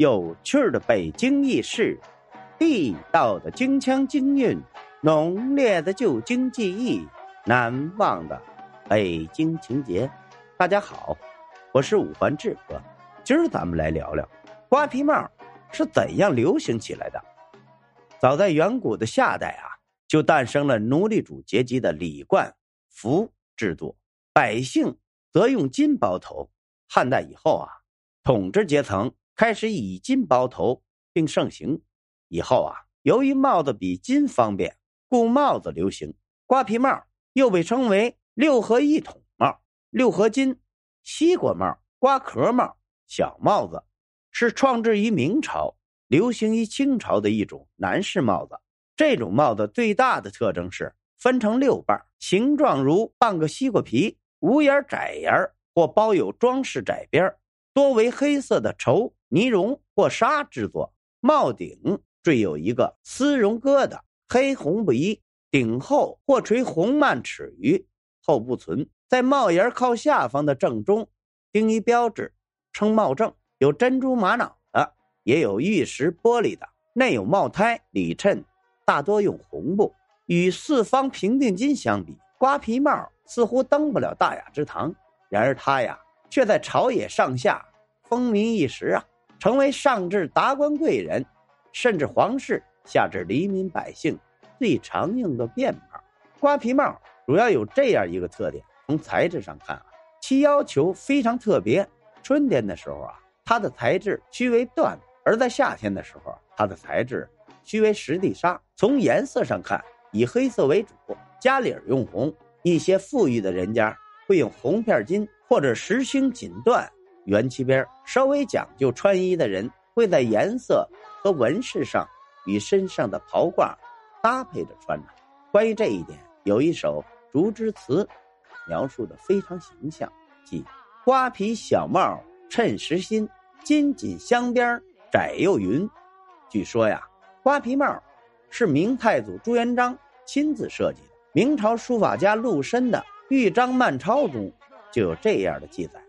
有趣的北京轶事，地道的京腔京韵，浓烈的旧京记忆，难忘的北京情节。大家好，我是五环志哥，今儿咱们来聊聊瓜皮帽是怎样流行起来的。早在远古的夏代啊，就诞生了奴隶主阶级的礼冠服制度，百姓则用金包头。汉代以后啊，统治阶层开始以金包头，并盛行。以后啊，由于帽子比金方便，故帽子流行。瓜皮帽又被称为六合一筒帽、六合金、西瓜帽、瓜壳帽。小帽子是创制于明朝、流行于清朝的一种男士帽子。这种帽子最大的特征是分成六瓣，形状如半个西瓜皮，无眼窄沿儿。或包有装饰窄边多为黑色的绸、呢绒或纱制作。帽顶缀有一个丝绒疙瘩，黑红不一，顶后或垂红蔓尺余，后不存。在帽檐靠下方的正中钉一标志，称帽正。有珍珠玛瑙的，也有玉石玻璃的，内有帽胎、里衬，大多用红布。与四方平定金相比，瓜皮帽似乎登不了大雅之堂。然而它呀，却在朝野上下风靡一时啊，成为上至达官贵人，甚至皇室，下至黎民百姓最常用的便帽。瓜皮帽主要有这样一个特点：从材质上看啊，其要求非常特别。春天的时候啊，它的材质须为缎；而在夏天的时候，它的材质须为实地纱。从颜色上看，以黑色为主，加领用红。一些富裕的人家。会用红片金或者实心锦缎圆漆边稍微讲究穿衣的人会在颜色和纹饰上与身上的袍褂搭配着穿着。关于这一点，有一首竹枝词，描述的非常形象，即“瓜皮小帽衬实心，金锦镶边窄又匀”。据说呀，瓜皮帽是明太祖朱元璋亲自设计的。明朝书法家陆深的。《豫章漫抄》中就有这样的记载：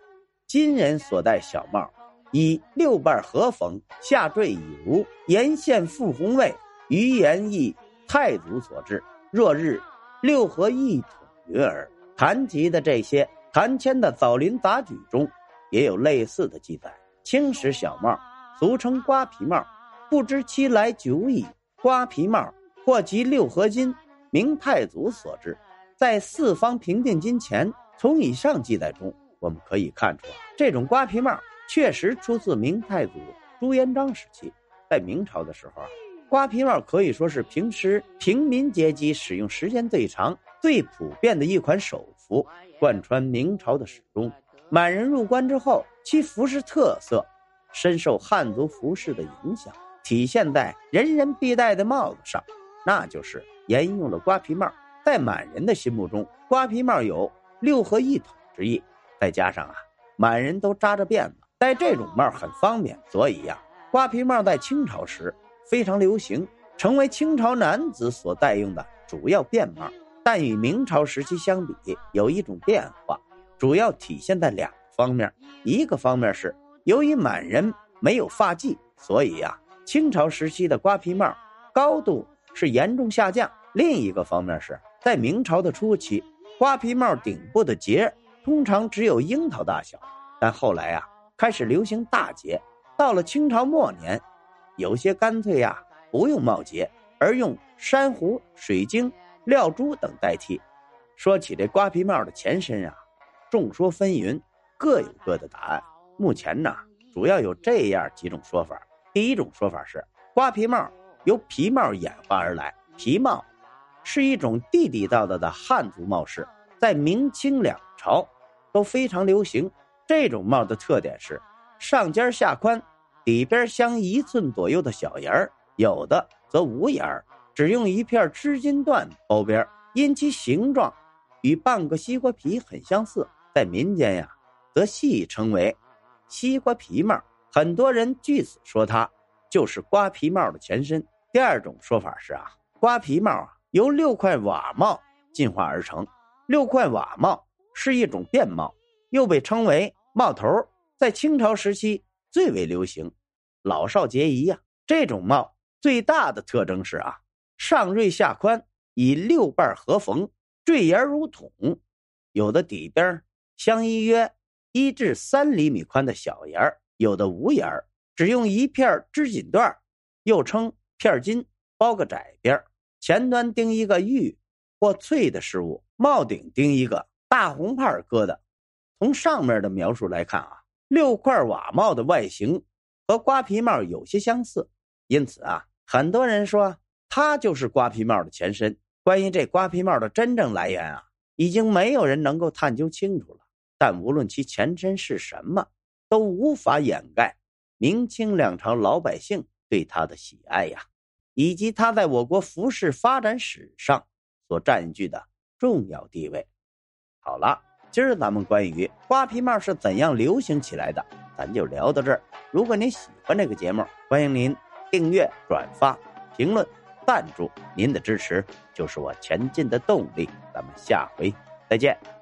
金人所戴小帽，以六瓣合缝，下坠以如，沿线复红位，余言亦太祖所制。若日六合一统云耳。谈及的这些谭谦的《枣林杂举》中也有类似的记载。青石小帽，俗称瓜皮帽，不知其来久矣。瓜皮帽或即六合金，明太祖所制。在四方平定金前，从以上记载中，我们可以看出，这种瓜皮帽确实出自明太祖朱元璋时期。在明朝的时候啊，瓜皮帽可以说是平时平民阶级使用时间最长、最普遍的一款首服，贯穿明朝的始终。满人入关之后，其服饰特色深受汉族服饰的影响，体现在人人必戴的帽子上，那就是沿用了瓜皮帽。在满人的心目中，瓜皮帽有六合一统之意。再加上啊，满人都扎着辫子，戴这种帽很方便，所以呀，瓜皮帽在清朝时非常流行，成为清朝男子所戴用的主要便帽。但与明朝时期相比，有一种变化，主要体现在两个方面。一个方面是由于满人没有发髻，所以呀，清朝时期的瓜皮帽高度是严重下降。另一个方面是。在明朝的初期，瓜皮帽顶部的结通常只有樱桃大小，但后来啊开始流行大结。到了清朝末年，有些干脆呀不用帽结，而用珊瑚、水晶、料珠等代替。说起这瓜皮帽的前身啊，众说纷纭，各有各的答案。目前呢，主要有这样几种说法：第一种说法是，瓜皮帽由皮帽演化而来，皮帽。是一种地地道道的汉族帽饰，在明清两朝都非常流行。这种帽的特点是上尖下宽，底边镶一寸左右的小沿儿，有的则无沿儿，只用一片织金缎包边。因其形状与半个西瓜皮很相似，在民间呀，则戏称为“西瓜皮帽”。很多人据此说它就是瓜皮帽的前身。第二种说法是啊，瓜皮帽啊。由六块瓦帽进化而成。六块瓦帽是一种便帽，又被称为帽头，在清朝时期最为流行。老少皆宜呀。这种帽最大的特征是啊，上锐下宽，以六瓣合缝，坠檐如筒。有的底边镶一约一至三厘米宽的小沿儿，有的无沿儿，只用一片织锦缎，又称片巾，包个窄边前端钉一个玉或翠的饰物，帽顶钉一个大红帕疙瘩。从上面的描述来看啊，六块瓦帽的外形和瓜皮帽有些相似，因此啊，很多人说它就是瓜皮帽的前身。关于这瓜皮帽的真正来源啊，已经没有人能够探究清楚了。但无论其前身是什么，都无法掩盖明清两朝老百姓对它的喜爱呀，以及它在我国服饰发展史上所占据的重要地位。好了。今儿咱们关于瓜皮帽是怎样流行起来的，咱就聊到这儿。如果您喜欢这个节目，欢迎您订阅、转发、评论、赞助，您的支持就是我前进的动力。咱们下回再见。